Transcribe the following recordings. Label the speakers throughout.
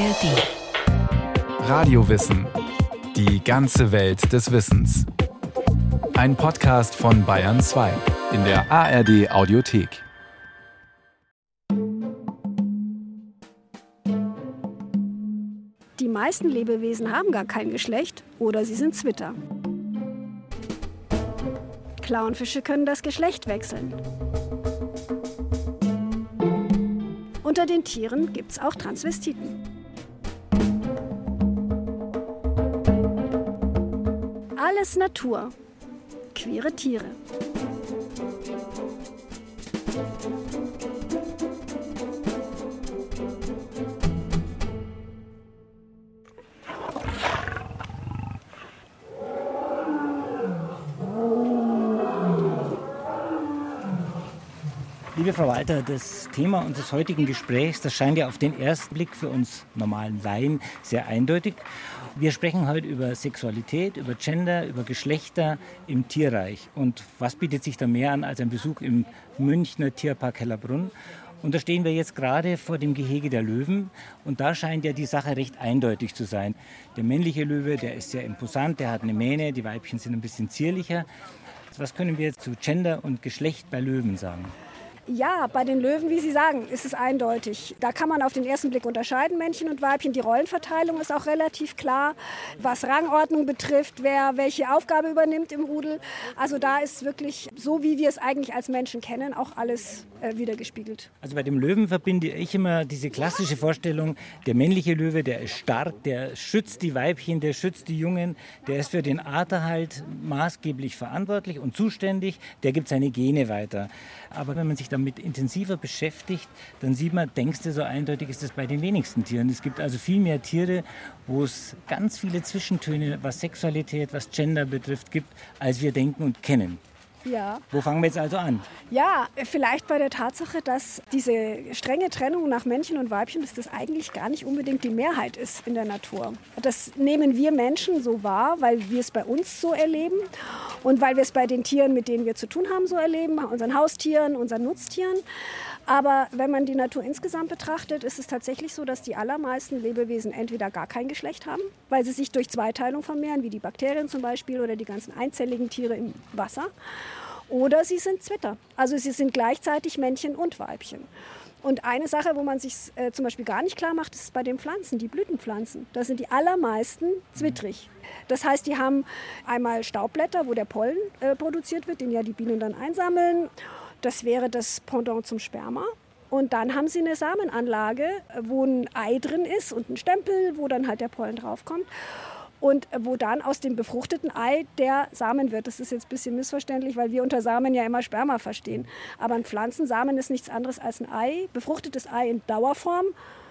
Speaker 1: ARD. Radiowissen. Die ganze Welt des Wissens. Ein Podcast von Bayern 2 in der ARD Audiothek.
Speaker 2: Die meisten Lebewesen haben gar kein Geschlecht oder sie sind Zwitter. Clownfische können das Geschlecht wechseln. Unter den Tieren gibt es auch Transvestiten. Alles Natur. Queere Tiere.
Speaker 3: Liebe Frau Walter, das Thema unseres heutigen Gesprächs, das scheint ja auf den ersten Blick für uns normalen Laien sehr eindeutig. Wir sprechen heute über Sexualität, über Gender, über Geschlechter im Tierreich. Und was bietet sich da mehr an als ein Besuch im Münchner Tierpark Hellerbrunn? Und da stehen wir jetzt gerade vor dem Gehege der Löwen. Und da scheint ja die Sache recht eindeutig zu sein. Der männliche Löwe, der ist sehr imposant, der hat eine Mähne, die Weibchen sind ein bisschen zierlicher. Was können wir zu Gender und Geschlecht bei Löwen sagen?
Speaker 2: Ja, bei den Löwen, wie Sie sagen, ist es eindeutig. Da kann man auf den ersten Blick unterscheiden, Männchen und Weibchen. Die Rollenverteilung ist auch relativ klar, was Rangordnung betrifft, wer welche Aufgabe übernimmt im Rudel. Also da ist wirklich so, wie wir es eigentlich als Menschen kennen, auch alles äh, wiedergespiegelt.
Speaker 3: Also bei dem Löwen verbinde ich immer diese klassische Vorstellung, der männliche Löwe, der ist stark, der schützt die Weibchen, der schützt die Jungen, der ist für den Arterhalt maßgeblich verantwortlich und zuständig, der gibt seine Gene weiter. Aber wenn man sich damit intensiver beschäftigt, dann sieht man, denkst du, so eindeutig ist es bei den wenigsten Tieren. Es gibt also viel mehr Tiere, wo es ganz viele Zwischentöne, was Sexualität, was Gender betrifft, gibt, als wir denken und kennen.
Speaker 2: Ja.
Speaker 3: Wo fangen wir jetzt also an?
Speaker 2: Ja, vielleicht bei der Tatsache, dass diese strenge Trennung nach Männchen und Weibchen, dass das eigentlich gar nicht unbedingt die Mehrheit ist in der Natur. Das nehmen wir Menschen so wahr, weil wir es bei uns so erleben und weil wir es bei den Tieren, mit denen wir zu tun haben, so erleben, unseren Haustieren, unseren Nutztieren. Aber wenn man die Natur insgesamt betrachtet, ist es tatsächlich so, dass die allermeisten Lebewesen entweder gar kein Geschlecht haben, weil sie sich durch Zweiteilung vermehren, wie die Bakterien zum Beispiel oder die ganzen einzelligen Tiere im Wasser. Oder sie sind Zwitter. Also sie sind gleichzeitig Männchen und Weibchen. Und eine Sache, wo man sich äh, zum Beispiel gar nicht klar macht, ist bei den Pflanzen, die Blütenpflanzen. Da sind die allermeisten zwittrig. Das heißt, die haben einmal Staubblätter, wo der Pollen äh, produziert wird, den ja die Bienen dann einsammeln. Das wäre das Pendant zum Sperma. Und dann haben sie eine Samenanlage, wo ein Ei drin ist und ein Stempel, wo dann halt der Pollen draufkommt. Und wo dann aus dem befruchteten Ei der Samen wird. Das ist jetzt ein bisschen missverständlich, weil wir unter Samen ja immer Sperma verstehen. Aber ein Pflanzensamen ist nichts anderes als ein Ei, befruchtetes Ei in Dauerform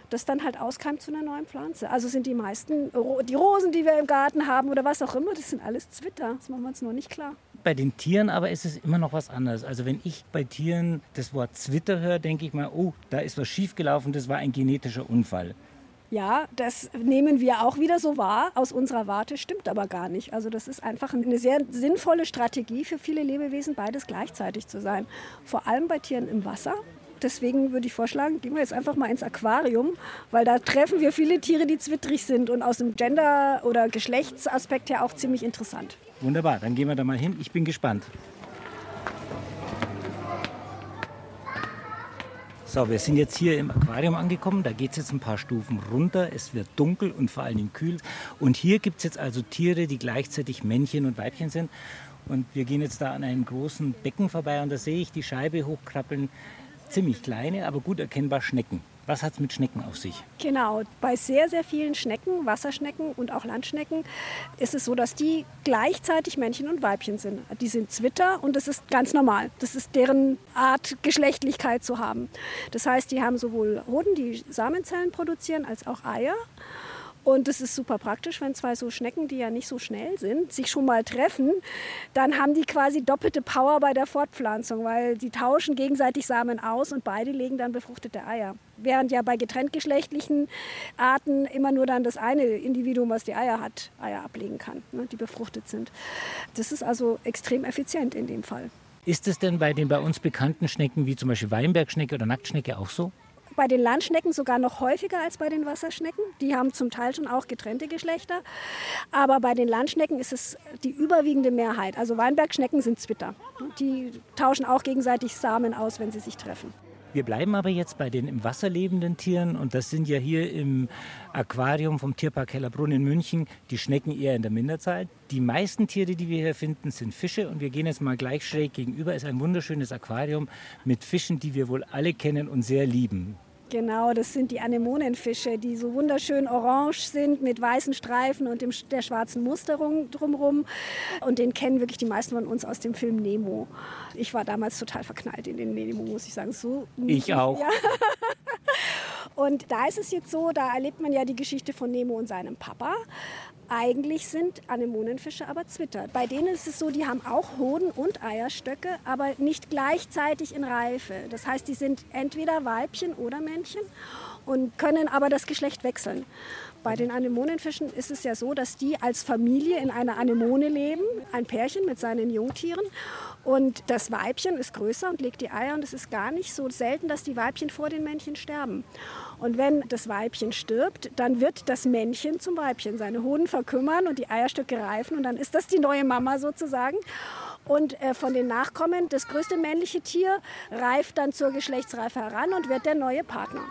Speaker 2: das dann halt auskeimt zu einer neuen Pflanze. Also sind die meisten, die Rosen, die wir im Garten haben oder was auch immer, das sind alles Zwitter. Das machen wir uns noch nicht klar.
Speaker 3: Bei den Tieren aber ist es immer noch was anderes. Also wenn ich bei Tieren das Wort Zwitter höre, denke ich mal, oh, da ist was schiefgelaufen, das war ein genetischer Unfall.
Speaker 2: Ja, das nehmen wir auch wieder so wahr. Aus unserer Warte stimmt aber gar nicht. Also das ist einfach eine sehr sinnvolle Strategie für viele Lebewesen, beides gleichzeitig zu sein. Vor allem bei Tieren im Wasser. Deswegen würde ich vorschlagen, gehen wir jetzt einfach mal ins Aquarium, weil da treffen wir viele Tiere, die zwittrig sind und aus dem Gender- oder Geschlechtsaspekt her auch ziemlich interessant.
Speaker 3: Wunderbar, dann gehen wir da mal hin. Ich bin gespannt. So, wir sind jetzt hier im Aquarium angekommen. Da geht es jetzt ein paar Stufen runter. Es wird dunkel und vor allen Dingen kühl. Und hier gibt es jetzt also Tiere, die gleichzeitig Männchen und Weibchen sind. Und wir gehen jetzt da an einem großen Becken vorbei und da sehe ich die Scheibe hochkrabbeln. Ziemlich kleine, aber gut erkennbar Schnecken. Was hat es mit Schnecken auf sich?
Speaker 2: Genau, bei sehr, sehr vielen Schnecken, Wasserschnecken und auch Landschnecken, ist es so, dass die gleichzeitig Männchen und Weibchen sind. Die sind Zwitter und das ist ganz normal. Das ist deren Art, Geschlechtlichkeit zu haben. Das heißt, die haben sowohl Hoden, die Samenzellen produzieren, als auch Eier. Und das ist super praktisch, wenn zwei so Schnecken, die ja nicht so schnell sind, sich schon mal treffen, dann haben die quasi doppelte Power bei der Fortpflanzung, weil die tauschen gegenseitig Samen aus und beide legen dann befruchtete Eier. Während ja bei getrenntgeschlechtlichen Arten immer nur dann das eine Individuum, was die Eier hat, Eier ablegen kann, ne, die befruchtet sind. Das ist also extrem effizient in dem Fall.
Speaker 3: Ist es denn bei den bei uns bekannten Schnecken wie zum Beispiel Weinbergschnecke oder Nacktschnecke auch so?
Speaker 2: Bei den Landschnecken sogar noch häufiger als bei den Wasserschnecken. Die haben zum Teil schon auch getrennte Geschlechter. Aber bei den Landschnecken ist es die überwiegende Mehrheit. Also Weinbergschnecken sind Zwitter. Die tauschen auch gegenseitig Samen aus, wenn sie sich treffen.
Speaker 3: Wir bleiben aber jetzt bei den im Wasser lebenden Tieren und das sind ja hier im Aquarium vom Tierpark Hellerbrunn in München die Schnecken eher in der Minderzahl. Die meisten Tiere, die wir hier finden, sind Fische und wir gehen jetzt mal gleich schräg gegenüber. Es ist ein wunderschönes Aquarium mit Fischen, die wir wohl alle kennen und sehr lieben.
Speaker 2: Genau, das sind die Anemonenfische, die so wunderschön orange sind mit weißen Streifen und dem, der schwarzen Musterung drumherum. Und den kennen wirklich die meisten von uns aus dem Film Nemo. Ich war damals total verknallt in den Nemo, muss ich sagen. So
Speaker 3: ich auch. Ja.
Speaker 2: Und da ist es jetzt so, da erlebt man ja die Geschichte von Nemo und seinem Papa. Eigentlich sind Anemonenfische aber Zwitter. Bei denen ist es so, die haben auch Hoden und Eierstöcke, aber nicht gleichzeitig in Reife. Das heißt, die sind entweder Weibchen oder Männchen und können aber das Geschlecht wechseln. Bei den Anemonenfischen ist es ja so, dass die als Familie in einer Anemone leben, ein Pärchen mit seinen Jungtieren. Und das Weibchen ist größer und legt die Eier und es ist gar nicht so selten, dass die Weibchen vor den Männchen sterben. Und wenn das Weibchen stirbt, dann wird das Männchen zum Weibchen. Seine Hoden verkümmern und die Eierstöcke reifen und dann ist das die neue Mama sozusagen. Und äh, von den Nachkommen, das größte männliche Tier reift dann zur Geschlechtsreife heran und wird der neue Partner.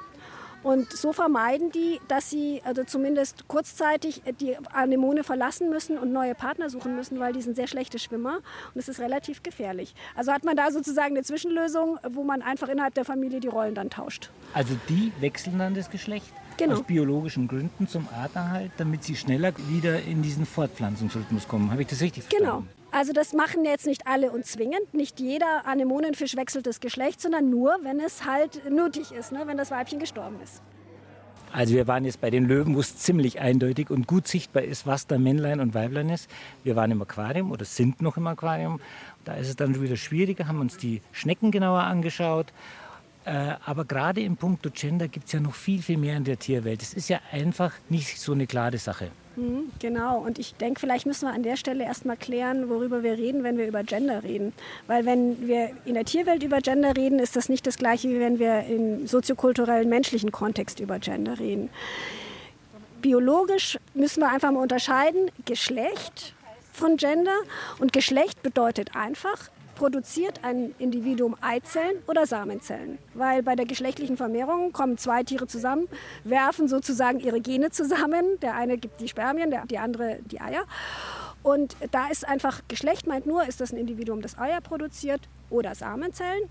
Speaker 2: Und so vermeiden die, dass sie also zumindest kurzzeitig die Anemone verlassen müssen und neue Partner suchen müssen, weil die sind sehr schlechte Schwimmer und es ist relativ gefährlich. Also hat man da sozusagen eine Zwischenlösung, wo man einfach innerhalb der Familie die Rollen dann tauscht.
Speaker 3: Also die wechseln dann das Geschlecht? Genau. Aus biologischen Gründen zum Arterhalt, damit sie schneller wieder in diesen Fortpflanzungsrhythmus kommen. Habe ich das richtig
Speaker 2: verstanden? Genau. Also das machen jetzt nicht alle und zwingend. Nicht jeder Anemonenfisch wechselt das Geschlecht, sondern nur, wenn es halt nötig ist, ne? wenn das Weibchen gestorben ist.
Speaker 3: Also wir waren jetzt bei den Löwen, wo es ziemlich eindeutig und gut sichtbar ist, was da Männlein und Weiblein ist. Wir waren im Aquarium oder sind noch im Aquarium. Da ist es dann wieder schwieriger, haben uns die Schnecken genauer angeschaut äh, aber gerade im Punkt Gender gibt es ja noch viel, viel mehr in der Tierwelt. Es ist ja einfach nicht so eine klare Sache.
Speaker 2: Mhm, genau, und ich denke, vielleicht müssen wir an der Stelle erstmal klären, worüber wir reden, wenn wir über Gender reden. Weil wenn wir in der Tierwelt über Gender reden, ist das nicht das gleiche, wie wenn wir im soziokulturellen menschlichen Kontext über Gender reden. Biologisch müssen wir einfach mal unterscheiden, Geschlecht von Gender. Und Geschlecht bedeutet einfach, produziert ein Individuum Eizellen oder Samenzellen. Weil bei der geschlechtlichen Vermehrung kommen zwei Tiere zusammen, werfen sozusagen ihre Gene zusammen. Der eine gibt die Spermien, der, die andere die Eier. Und da ist einfach Geschlecht meint nur, ist das ein Individuum, das Eier produziert oder Samenzellen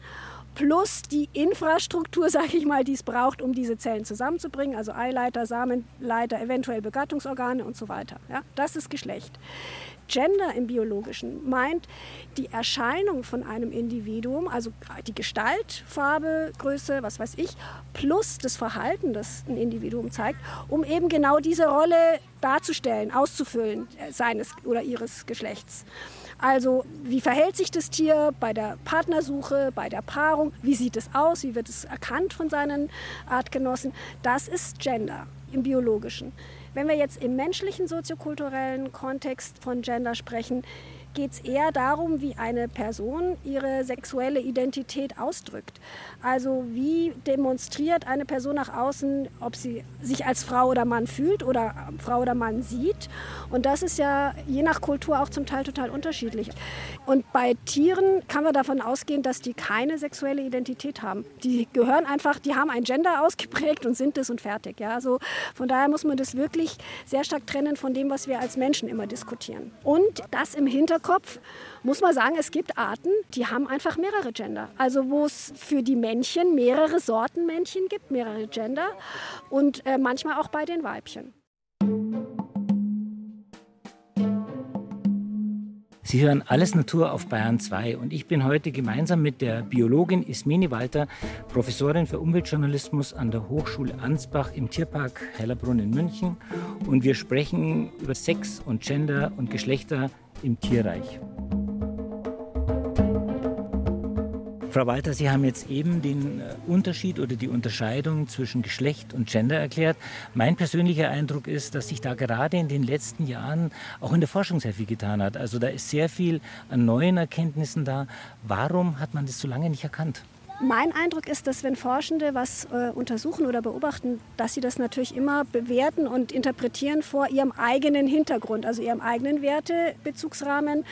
Speaker 2: plus die Infrastruktur, sage ich mal, die es braucht, um diese Zellen zusammenzubringen, also Eileiter, Samenleiter, eventuell Begattungsorgane und so weiter. Ja, das ist Geschlecht. Gender im Biologischen meint die Erscheinung von einem Individuum, also die Gestalt, Farbe, Größe, was weiß ich, plus das Verhalten, das ein Individuum zeigt, um eben genau diese Rolle darzustellen, auszufüllen äh, seines oder ihres Geschlechts. Also wie verhält sich das Tier bei der Partnersuche, bei der Paarung, wie sieht es aus, wie wird es erkannt von seinen Artgenossen. Das ist Gender im biologischen. Wenn wir jetzt im menschlichen soziokulturellen Kontext von Gender sprechen, geht es eher darum, wie eine Person ihre sexuelle Identität ausdrückt. Also wie demonstriert eine Person nach außen, ob sie sich als Frau oder Mann fühlt oder Frau oder Mann sieht. Und das ist ja je nach Kultur auch zum Teil total unterschiedlich. Und bei Tieren kann man davon ausgehen, dass die keine sexuelle Identität haben. Die gehören einfach, die haben ein Gender ausgeprägt und sind es und fertig. Ja? Also von daher muss man das wirklich sehr stark trennen von dem, was wir als Menschen immer diskutieren. Und das im Hintergrund Kopf, muss man sagen, es gibt Arten, die haben einfach mehrere Gender. Also wo es für die Männchen mehrere Sorten Männchen gibt, mehrere Gender und äh, manchmal auch bei den Weibchen.
Speaker 3: Sie hören Alles Natur auf Bayern 2 und ich bin heute gemeinsam mit der Biologin Ismene Walter, Professorin für Umweltjournalismus an der Hochschule Ansbach im Tierpark Hellerbrunn in München und wir sprechen über Sex und Gender und Geschlechter im Tierreich. Frau Walter, Sie haben jetzt eben den äh, Unterschied oder die Unterscheidung zwischen Geschlecht und Gender erklärt. Mein persönlicher Eindruck ist, dass sich da gerade in den letzten Jahren auch in der Forschung sehr viel getan hat. Also da ist sehr viel an neuen Erkenntnissen da. Warum hat man das so lange nicht erkannt?
Speaker 2: Mein Eindruck ist, dass wenn Forschende was äh, untersuchen oder beobachten, dass sie das natürlich immer bewerten und interpretieren vor ihrem eigenen Hintergrund, also ihrem eigenen Wertebezugsrahmen,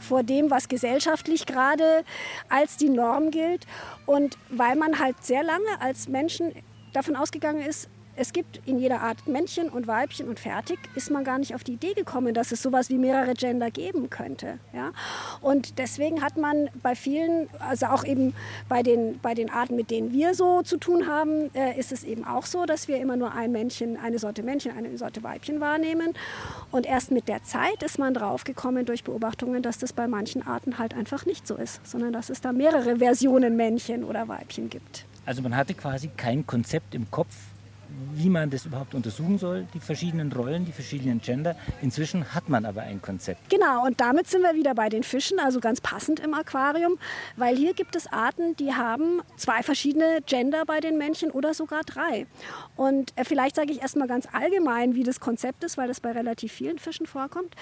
Speaker 2: vor dem, was gesellschaftlich gerade als die Norm gilt. Und weil man halt sehr lange als Menschen davon ausgegangen ist, es gibt in jeder Art Männchen und Weibchen und fertig, ist man gar nicht auf die Idee gekommen, dass es sowas wie mehrere Gender geben könnte. Ja? Und deswegen hat man bei vielen, also auch eben bei den, bei den Arten, mit denen wir so zu tun haben, äh, ist es eben auch so, dass wir immer nur ein Männchen, eine Sorte Männchen, eine Sorte Weibchen wahrnehmen. Und erst mit der Zeit ist man draufgekommen durch Beobachtungen, dass das bei manchen Arten halt einfach nicht so ist, sondern dass es da mehrere Versionen Männchen oder Weibchen gibt.
Speaker 3: Also man hatte quasi kein Konzept im Kopf, wie man das überhaupt untersuchen soll, die verschiedenen Rollen, die verschiedenen Gender. Inzwischen hat man aber ein Konzept.
Speaker 2: Genau, und damit sind wir wieder bei den Fischen, also ganz passend im Aquarium, weil hier gibt es Arten, die haben zwei verschiedene Gender bei den Männchen oder sogar drei. Und äh, vielleicht sage ich erstmal ganz allgemein, wie das Konzept ist, weil das bei relativ vielen Fischen vorkommt.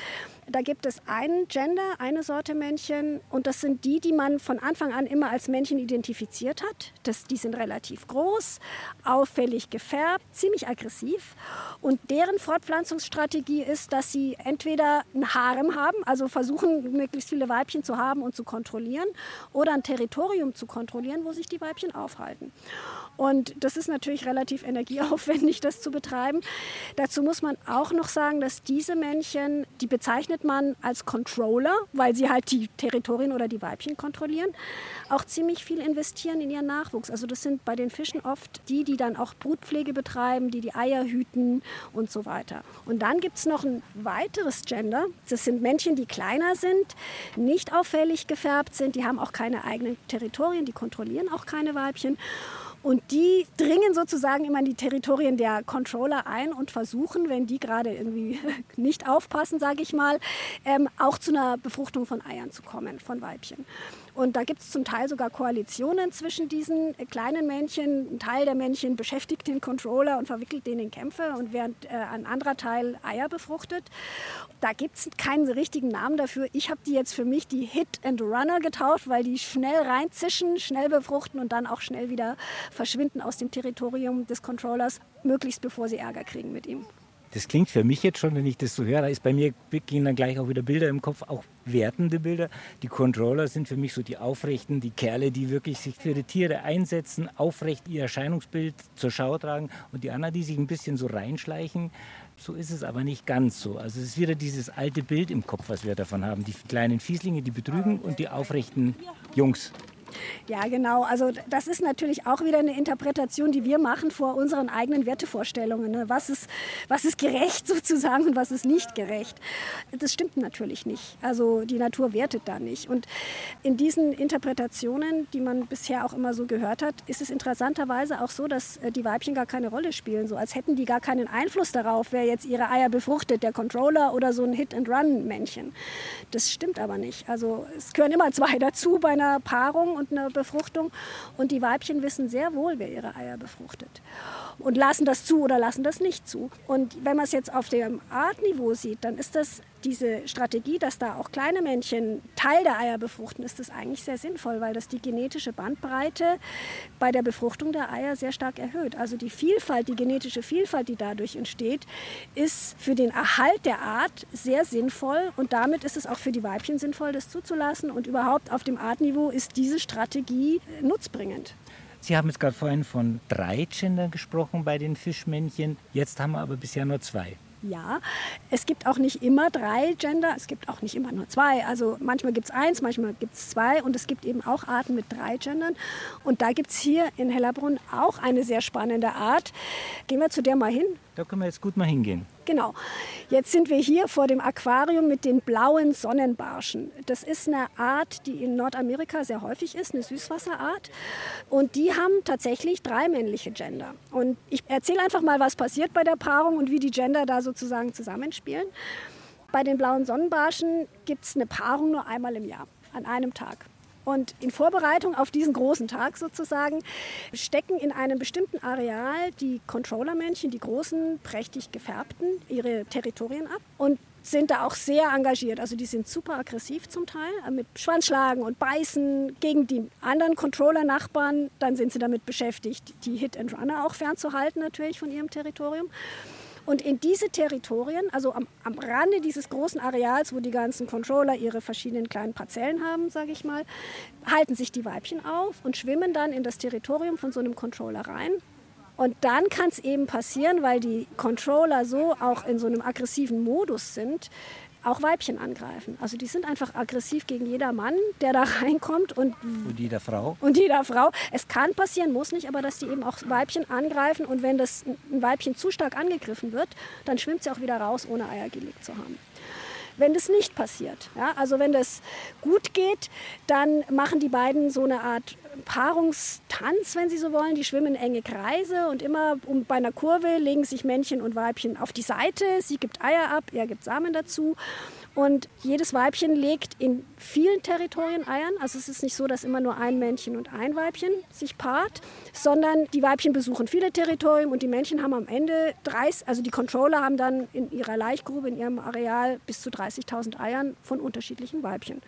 Speaker 2: Da gibt es einen Gender, eine Sorte Männchen und das sind die, die man von Anfang an immer als Männchen identifiziert hat. Das, die sind relativ groß, auffällig gefärbt ziemlich aggressiv und deren Fortpflanzungsstrategie ist, dass sie entweder ein Harem haben, also versuchen, möglichst viele Weibchen zu haben und zu kontrollieren, oder ein Territorium zu kontrollieren, wo sich die Weibchen aufhalten. Und das ist natürlich relativ energieaufwendig, das zu betreiben. Dazu muss man auch noch sagen, dass diese Männchen, die bezeichnet man als Controller, weil sie halt die Territorien oder die Weibchen kontrollieren, auch ziemlich viel investieren in ihren Nachwuchs. Also das sind bei den Fischen oft die, die dann auch Brutpflege betreiben, die die Eier hüten und so weiter. Und dann gibt es noch ein weiteres Gender. Das sind Männchen, die kleiner sind, nicht auffällig gefärbt sind, die haben auch keine eigenen Territorien, die kontrollieren auch keine Weibchen. Und die dringen sozusagen immer in die Territorien der Controller ein und versuchen, wenn die gerade irgendwie nicht aufpassen, sage ich mal, ähm, auch zu einer Befruchtung von Eiern zu kommen, von Weibchen. Und da gibt es zum Teil sogar Koalitionen zwischen diesen kleinen Männchen. Ein Teil der Männchen beschäftigt den Controller und verwickelt den in Kämpfe und während äh, ein anderer Teil Eier befruchtet. Da gibt es keinen richtigen Namen dafür. Ich habe die jetzt für mich die Hit and Runner getauft, weil die schnell reinzischen, schnell befruchten und dann auch schnell wieder verschwinden aus dem Territorium des Controllers, möglichst bevor sie Ärger kriegen mit ihm.
Speaker 3: Das klingt für mich jetzt schon, wenn ich das so höre, da ist bei mir gehen dann gleich auch wieder Bilder im Kopf, auch wertende Bilder. Die Controller sind für mich so die Aufrechten, die Kerle, die wirklich sich für die Tiere einsetzen, aufrecht ihr Erscheinungsbild zur Schau tragen und die anderen, die sich ein bisschen so reinschleichen. So ist es aber nicht ganz so. Also es ist wieder dieses alte Bild im Kopf, was wir davon haben. Die kleinen Fieslinge, die betrügen und die aufrechten Jungs,
Speaker 2: ja, genau. Also das ist natürlich auch wieder eine Interpretation, die wir machen vor unseren eigenen Wertevorstellungen. Ne? Was, ist, was ist gerecht sozusagen und was ist nicht gerecht? Das stimmt natürlich nicht. Also die Natur wertet da nicht. Und in diesen Interpretationen, die man bisher auch immer so gehört hat, ist es interessanterweise auch so, dass äh, die Weibchen gar keine Rolle spielen. So als hätten die gar keinen Einfluss darauf, wer jetzt ihre Eier befruchtet, der Controller oder so ein Hit-and-Run-Männchen. Das stimmt aber nicht. Also es gehören immer zwei dazu bei einer Paarung und einer Befruchtung. Und die Weibchen wissen sehr wohl, wer ihre Eier befruchtet. Und lassen das zu oder lassen das nicht zu. Und wenn man es jetzt auf dem Artniveau sieht, dann ist das diese Strategie, dass da auch kleine Männchen Teil der Eier befruchten, ist das eigentlich sehr sinnvoll, weil das die genetische Bandbreite bei der Befruchtung der Eier sehr stark erhöht. Also die Vielfalt, die genetische Vielfalt, die dadurch entsteht, ist für den Erhalt der Art sehr sinnvoll und damit ist es auch für die Weibchen sinnvoll, das zuzulassen und überhaupt auf dem Artniveau ist diese Strategie nutzbringend.
Speaker 3: Sie haben jetzt gerade vorhin von drei Gender gesprochen bei den Fischmännchen. Jetzt haben wir aber bisher nur zwei.
Speaker 2: Ja, es gibt auch nicht immer drei Gender, es gibt auch nicht immer nur zwei. Also manchmal gibt es eins, manchmal gibt es zwei und es gibt eben auch Arten mit drei Gendern. Und da gibt es hier in Hellerbrunn auch eine sehr spannende Art. Gehen wir zu der mal hin.
Speaker 3: Da können wir jetzt gut mal hingehen.
Speaker 2: Genau. Jetzt sind wir hier vor dem Aquarium mit den blauen Sonnenbarschen. Das ist eine Art, die in Nordamerika sehr häufig ist, eine Süßwasserart. Und die haben tatsächlich drei männliche Gender. Und ich erzähle einfach mal, was passiert bei der Paarung und wie die Gender da sozusagen zusammenspielen. Bei den blauen Sonnenbarschen gibt es eine Paarung nur einmal im Jahr, an einem Tag. Und in Vorbereitung auf diesen großen Tag sozusagen stecken in einem bestimmten Areal die Controllermännchen, die großen, prächtig gefärbten, ihre Territorien ab. Und sind da auch sehr engagiert. Also die sind super aggressiv zum Teil, äh, mit Schwanzschlagen und Beißen gegen die anderen Controller-Nachbarn. Dann sind sie damit beschäftigt, die Hit-and-Runner auch fernzuhalten natürlich von ihrem Territorium. Und in diese Territorien, also am, am, Rande dieses großen Areals, wo die ganzen Controller ihre verschiedenen kleinen Parzellen haben, sage ich mal, halten sich die Weibchen auf und schwimmen dann in das Territorium von so einem Controller rein. Und dann kann es eben passieren, weil die Controller so auch in so einem aggressiven Modus sind, auch Weibchen angreifen. Also die sind einfach aggressiv gegen jeder Mann, der da reinkommt und,
Speaker 3: und jeder Frau.
Speaker 2: Und jeder Frau. Es kann passieren, muss nicht, aber dass die eben auch Weibchen angreifen und wenn das ein Weibchen zu stark angegriffen wird, dann schwimmt sie auch wieder raus, ohne Eier gelegt zu haben wenn das nicht passiert. Ja, also wenn das gut geht, dann machen die beiden so eine Art Paarungstanz, wenn Sie so wollen. Die schwimmen enge Kreise und immer um, bei einer Kurve legen sich Männchen und Weibchen auf die Seite. Sie gibt Eier ab, er gibt Samen dazu. Und jedes Weibchen legt in vielen Territorien Eiern. Also es ist nicht so, dass immer nur ein Männchen und ein Weibchen sich paart, sondern die Weibchen besuchen viele Territorien und die Männchen haben am Ende 30, also die Controller haben dann in ihrer Laichgrube, in ihrem Areal bis zu 30.000 Eiern von unterschiedlichen Weibchen.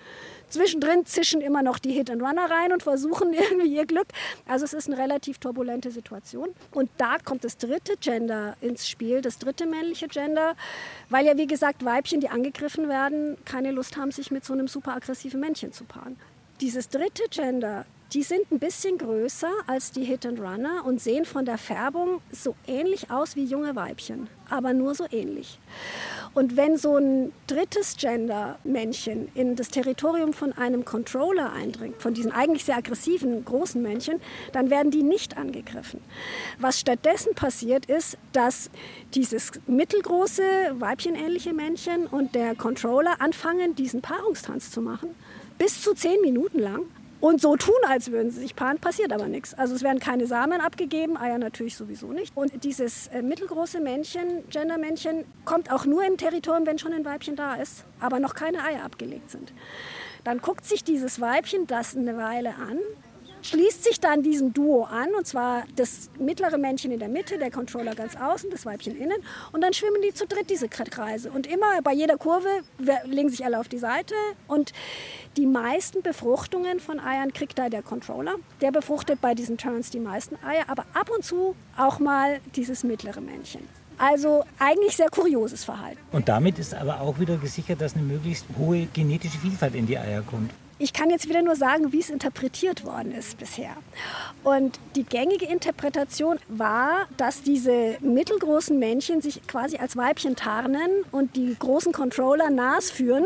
Speaker 2: Zwischendrin zischen immer noch die Hit-and-Runner rein und versuchen irgendwie ihr Glück. Also es ist eine relativ turbulente Situation. Und da kommt das dritte Gender ins Spiel, das dritte männliche Gender, weil ja wie gesagt Weibchen, die angegriffen werden, keine Lust haben, sich mit so einem super aggressiven Männchen zu paaren. Dieses dritte Gender die sind ein bisschen größer als die Hit and Runner und sehen von der Färbung so ähnlich aus wie junge Weibchen, aber nur so ähnlich. Und wenn so ein drittes Gender-Männchen in das Territorium von einem Controller eindringt, von diesen eigentlich sehr aggressiven großen Männchen, dann werden die nicht angegriffen. Was stattdessen passiert ist, dass dieses mittelgroße weibchenähnliche Männchen und der Controller anfangen, diesen Paarungstanz zu machen, bis zu zehn Minuten lang und so tun, als würden sie sich paaren, passiert aber nichts. Also es werden keine Samen abgegeben, Eier natürlich sowieso nicht. Und dieses äh, mittelgroße Männchen, Gendermännchen, kommt auch nur im Territorium, wenn schon ein Weibchen da ist, aber noch keine Eier abgelegt sind. Dann guckt sich dieses Weibchen das eine Weile an, schließt sich dann diesem Duo an, und zwar das mittlere Männchen in der Mitte, der Controller ganz außen, das Weibchen innen. Und dann schwimmen die zu dritt diese Kreise. Und immer bei jeder Kurve legen sich alle auf die Seite. Und die meisten Befruchtungen von Eiern kriegt da der Controller. Der befruchtet bei diesen Turns die meisten Eier, aber ab und zu auch mal dieses mittlere Männchen. Also eigentlich sehr kurioses Verhalten.
Speaker 3: Und damit ist aber auch wieder gesichert, dass eine möglichst hohe genetische Vielfalt in die Eier kommt.
Speaker 2: Ich kann jetzt wieder nur sagen, wie es interpretiert worden ist bisher. Und die gängige Interpretation war, dass diese mittelgroßen Männchen sich quasi als Weibchen tarnen und die großen Controller Nas führen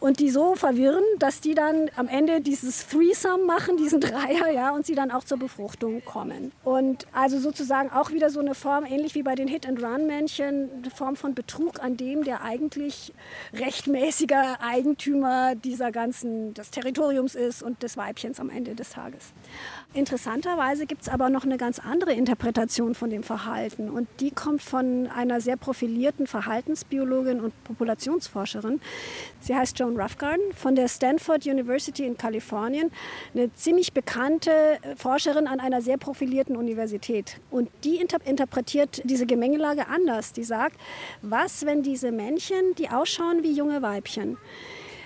Speaker 2: und die so verwirren, dass die dann am Ende dieses Threesome machen, diesen Dreier, ja, und sie dann auch zur Befruchtung kommen. Und also sozusagen auch wieder so eine Form, ähnlich wie bei den Hit-and-Run-Männchen, eine Form von Betrug an dem, der eigentlich rechtmäßiger Eigentümer dieser ganzen, des Territoriums ist und des Weibchens am Ende des Tages. Interessanterweise gibt es aber noch eine ganz andere Interpretation von dem Verhalten und die kommt von einer sehr profilierten Verhaltensbiologin und Populationsforscherin. Sie heißt Joan Roughgarden von der Stanford University in Kalifornien, eine ziemlich bekannte Forscherin an einer sehr profilierten Universität. Und die inter interpretiert diese Gemengelage anders. Die sagt, was, wenn diese Männchen, die ausschauen wie junge Weibchen,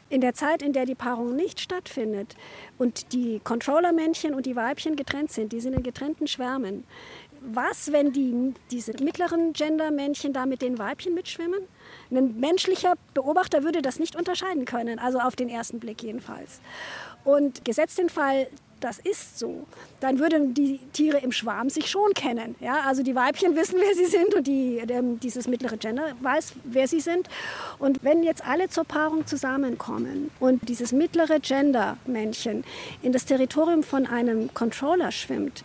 Speaker 2: in der Zeit, in der die Paarung nicht stattfindet und die Controllermännchen und die Weibchen getrennt sind, die sind in getrennten Schwärmen. Was, wenn die, diese mittleren Gender-Männchen da mit den Weibchen mitschwimmen? Ein menschlicher Beobachter würde das nicht unterscheiden können, also auf den ersten Blick jedenfalls. Und gesetzt den Fall, das ist so, dann würden die Tiere im Schwarm sich schon kennen. Ja? Also die Weibchen wissen, wer sie sind und die, ähm, dieses mittlere Gender weiß, wer sie sind. Und wenn jetzt alle zur Paarung zusammenkommen und dieses mittlere Gender-Männchen in das Territorium von einem Controller schwimmt,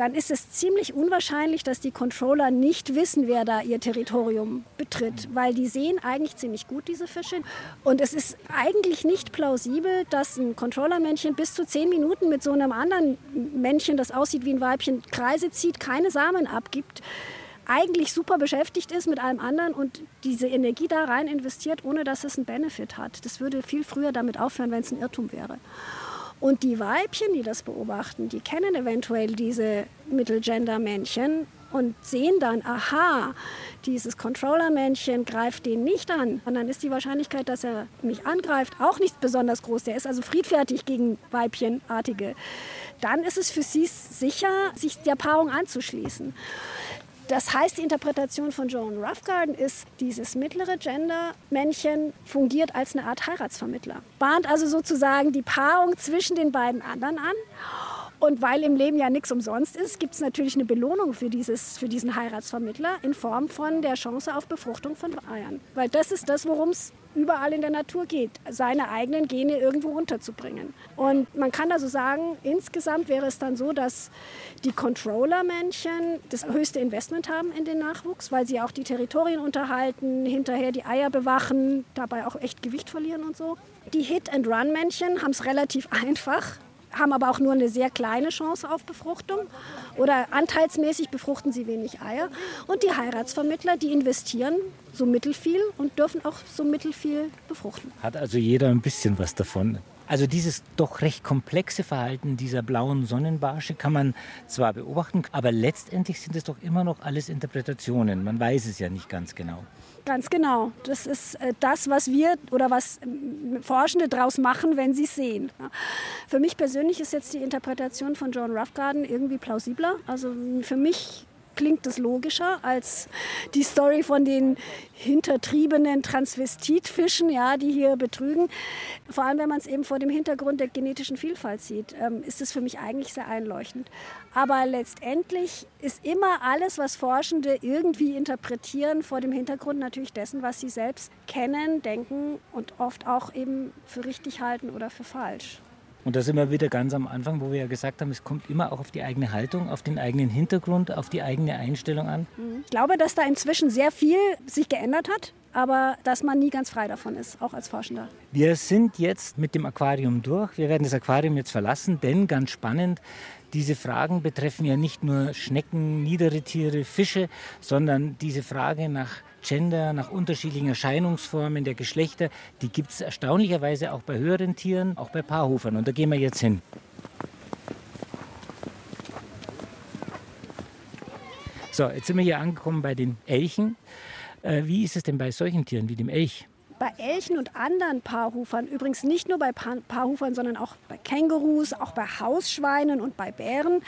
Speaker 2: dann ist es ziemlich unwahrscheinlich, dass die Controller nicht wissen, wer da ihr Territorium betritt, weil die sehen eigentlich ziemlich gut diese Fische. Und es ist eigentlich nicht plausibel, dass ein Controllermännchen bis zu zehn Minuten mit so einem anderen Männchen, das aussieht wie ein Weibchen, Kreise zieht, keine Samen abgibt eigentlich super beschäftigt ist mit allem anderen und diese Energie da rein investiert, ohne dass es einen Benefit hat. Das würde viel früher damit aufhören, wenn es ein Irrtum wäre. Und die Weibchen, die das beobachten, die kennen eventuell diese Mittelgender-Männchen und sehen dann, aha, dieses Controller-Männchen greift den nicht an. Und dann ist die Wahrscheinlichkeit, dass er mich angreift, auch nicht besonders groß. Der ist also friedfertig gegen Weibchenartige. Dann ist es für sie sicher, sich der Paarung anzuschließen. Das heißt, die Interpretation von Joan Roughgarden ist, dieses mittlere Gender-Männchen fungiert als eine Art Heiratsvermittler. Bahnt also sozusagen die Paarung zwischen den beiden anderen an und weil im Leben ja nichts umsonst ist, gibt es natürlich eine Belohnung für, dieses, für diesen Heiratsvermittler in Form von der Chance auf Befruchtung von Eiern. Weil das ist das, worum es überall in der Natur geht, seine eigenen Gene irgendwo unterzubringen. Und man kann also sagen, insgesamt wäre es dann so, dass die Controller-Männchen das höchste Investment haben in den Nachwuchs, weil sie auch die Territorien unterhalten, hinterher die Eier bewachen, dabei auch echt Gewicht verlieren und so. Die Hit-and-Run-Männchen haben es relativ einfach haben aber auch nur eine sehr kleine Chance auf Befruchtung oder anteilsmäßig befruchten sie wenig Eier. Und die Heiratsvermittler, die investieren so mittelfiel und dürfen auch so mittelfiel befruchten.
Speaker 3: Hat also jeder ein bisschen was davon. Also dieses doch recht komplexe Verhalten dieser blauen Sonnenbarsche kann man zwar beobachten, aber letztendlich sind es doch immer noch alles Interpretationen. Man weiß es ja nicht ganz genau.
Speaker 2: Ganz genau. Das ist äh, das, was wir oder was ähm, Forschende daraus machen, wenn sie sehen. Für mich persönlich ist jetzt die Interpretation von John Roughgarden irgendwie plausibler. Also für mich klingt das logischer als die Story von den hintertriebenen Transvestitfischen, ja, die hier betrügen. Vor allem, wenn man es eben vor dem Hintergrund der genetischen Vielfalt sieht, ähm, ist es für mich eigentlich sehr einleuchtend. Aber letztendlich ist immer alles, was Forschende irgendwie interpretieren, vor dem Hintergrund natürlich dessen, was sie selbst kennen, denken und oft auch eben für richtig halten oder für falsch.
Speaker 3: Und da sind wir wieder ganz am Anfang, wo wir ja gesagt haben, es kommt immer auch auf die eigene Haltung, auf den eigenen Hintergrund, auf die eigene Einstellung an.
Speaker 2: Ich glaube, dass da inzwischen sehr viel sich geändert hat, aber dass man nie ganz frei davon ist, auch als Forschender.
Speaker 3: Wir sind jetzt mit dem Aquarium durch. Wir werden das Aquarium jetzt verlassen, denn ganz spannend, diese Fragen betreffen ja nicht nur Schnecken, niedere Tiere, Fische, sondern diese Frage nach Gender, nach unterschiedlichen Erscheinungsformen der Geschlechter, die gibt es erstaunlicherweise auch bei höheren Tieren, auch bei Paarhufern. Und da gehen wir jetzt hin. So, jetzt sind wir hier angekommen bei den Elchen. Äh, wie ist es denn bei solchen Tieren wie dem Elch?
Speaker 2: Bei Elchen und anderen Paarhufern, übrigens nicht nur bei Paarhufern, sondern auch bei Kängurus, auch bei Hausschweinen und bei Bären,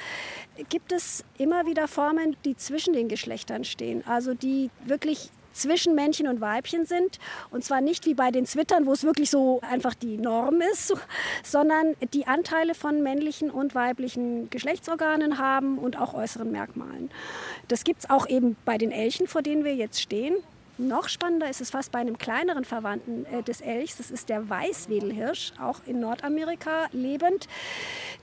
Speaker 2: gibt es immer wieder Formen, die zwischen den Geschlechtern stehen. Also die wirklich zwischen Männchen und Weibchen sind. Und zwar nicht wie bei den Zwittern, wo es wirklich so einfach die Norm ist, sondern die Anteile von männlichen und weiblichen Geschlechtsorganen haben und auch äußeren Merkmalen. Das gibt es auch eben bei den Elchen, vor denen wir jetzt stehen. Noch spannender ist es fast bei einem kleineren Verwandten äh, des Elchs. Das ist der Weißwedelhirsch, auch in Nordamerika lebend.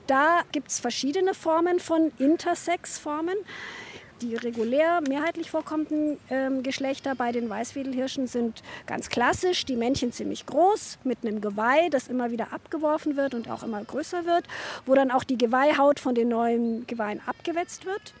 Speaker 2: Da gibt es verschiedene Formen von Intersex-Formen. Die regulär mehrheitlich vorkommenden ähm, Geschlechter bei den Weißwedelhirschen sind ganz klassisch. Die Männchen ziemlich groß mit einem Geweih, das immer wieder abgeworfen wird und auch immer größer wird, wo dann auch die Geweihhaut von den neuen Geweihen abgewetzt wird.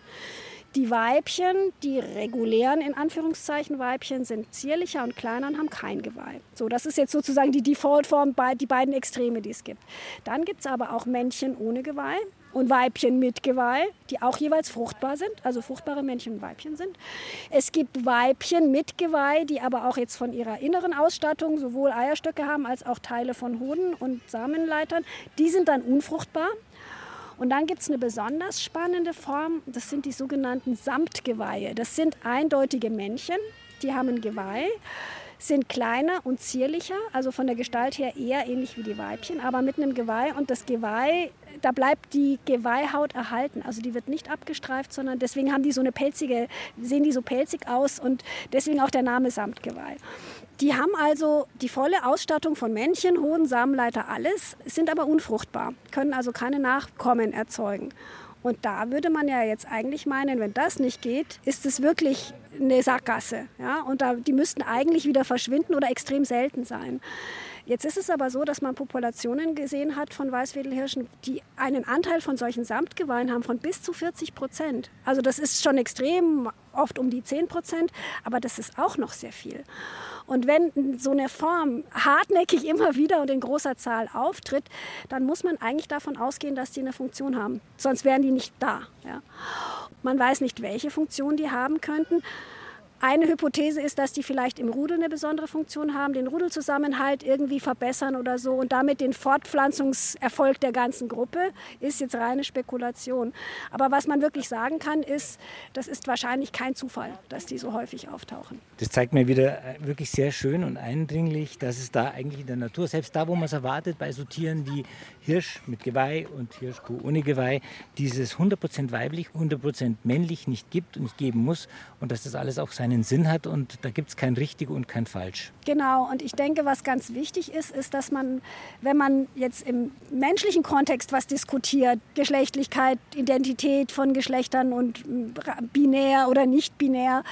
Speaker 2: Die Weibchen, die regulären in Anführungszeichen Weibchen, sind zierlicher und kleiner und haben kein Geweih. So, das ist jetzt sozusagen die Defaultform, die beiden Extreme, die es gibt. Dann gibt es aber auch Männchen ohne Geweih und Weibchen mit Geweih, die auch jeweils fruchtbar sind, also fruchtbare Männchen und Weibchen sind. Es gibt Weibchen mit Geweih, die aber auch jetzt von ihrer inneren Ausstattung sowohl Eierstöcke haben als auch Teile von Hoden und Samenleitern. Die sind dann unfruchtbar. Und dann gibt es eine besonders spannende Form, das sind die sogenannten Samtgeweihe. Das sind eindeutige Männchen, die haben ein Geweih sind kleiner und zierlicher, also von der Gestalt her eher ähnlich wie die Weibchen, aber mit einem Geweih. Und das Geweih, da bleibt die Geweihhaut erhalten. Also die wird nicht abgestreift, sondern deswegen haben die so eine pelzige, sehen die so pelzig aus und deswegen auch der Name Samtgeweih. Die haben also die volle Ausstattung von Männchen, Hoden, Samenleiter, alles, sind aber unfruchtbar, können also keine Nachkommen erzeugen. Und da würde man ja jetzt eigentlich meinen, wenn das nicht geht, ist es wirklich eine Sackgasse. Ja? Und da, die müssten eigentlich wieder verschwinden oder extrem selten sein. Jetzt ist es aber so, dass man Populationen gesehen hat von Weißwedelhirschen, die einen Anteil von solchen Samtgeweihen haben von bis zu 40 Prozent. Also das ist schon extrem, oft um die 10 Prozent, aber das ist auch noch sehr viel. Und wenn so eine Form hartnäckig immer wieder und in großer Zahl auftritt, dann muss man eigentlich davon ausgehen, dass die eine Funktion haben. Sonst wären die nicht da. Ja. Man weiß nicht, welche Funktion die haben könnten. Eine Hypothese ist, dass die vielleicht im Rudel eine besondere Funktion haben, den Rudelzusammenhalt irgendwie verbessern oder so und damit den Fortpflanzungserfolg der ganzen Gruppe, ist jetzt reine Spekulation. Aber was man wirklich sagen kann, ist, das ist wahrscheinlich kein Zufall, dass die so häufig auftauchen.
Speaker 3: Das zeigt mir wieder äh, wirklich sehr schön und eindringlich, dass es da eigentlich in der Natur, selbst da, wo man es erwartet, bei so Tieren wie Hirsch mit Geweih und Hirschkuh ohne Geweih, dieses 100% weiblich, 100% männlich nicht gibt und nicht geben muss und dass das alles auch sein seinen Sinn hat und da gibt es kein richtig und kein falsch.
Speaker 2: Genau, und ich denke, was ganz wichtig ist, ist, dass man, wenn man jetzt im menschlichen Kontext was diskutiert, Geschlechtlichkeit, Identität von Geschlechtern und binär oder nicht binär,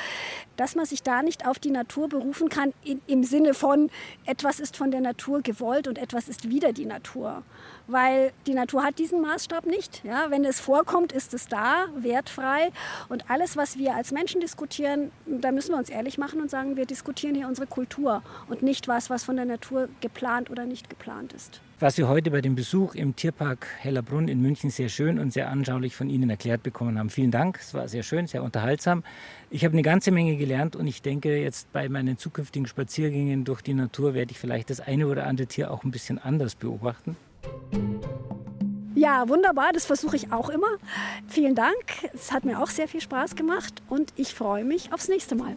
Speaker 2: dass man sich da nicht auf die Natur berufen kann in, im Sinne von, etwas ist von der Natur gewollt und etwas ist wieder die Natur weil die Natur hat diesen Maßstab nicht. Ja, wenn es vorkommt, ist es da, wertfrei. Und alles, was wir als Menschen diskutieren, da müssen wir uns ehrlich machen und sagen, wir diskutieren hier unsere Kultur und nicht was, was von der Natur geplant oder nicht geplant ist.
Speaker 3: Was wir heute bei dem Besuch im Tierpark Hellerbrunn in München sehr schön und sehr anschaulich von Ihnen erklärt bekommen haben. Vielen Dank, es war sehr schön, sehr unterhaltsam. Ich habe eine ganze Menge gelernt und ich denke, jetzt bei meinen zukünftigen Spaziergängen durch die Natur werde ich vielleicht das eine oder andere Tier auch ein bisschen anders beobachten.
Speaker 2: Ja, wunderbar, das versuche ich auch immer. Vielen Dank, es hat mir auch sehr viel Spaß gemacht und ich freue mich aufs nächste Mal.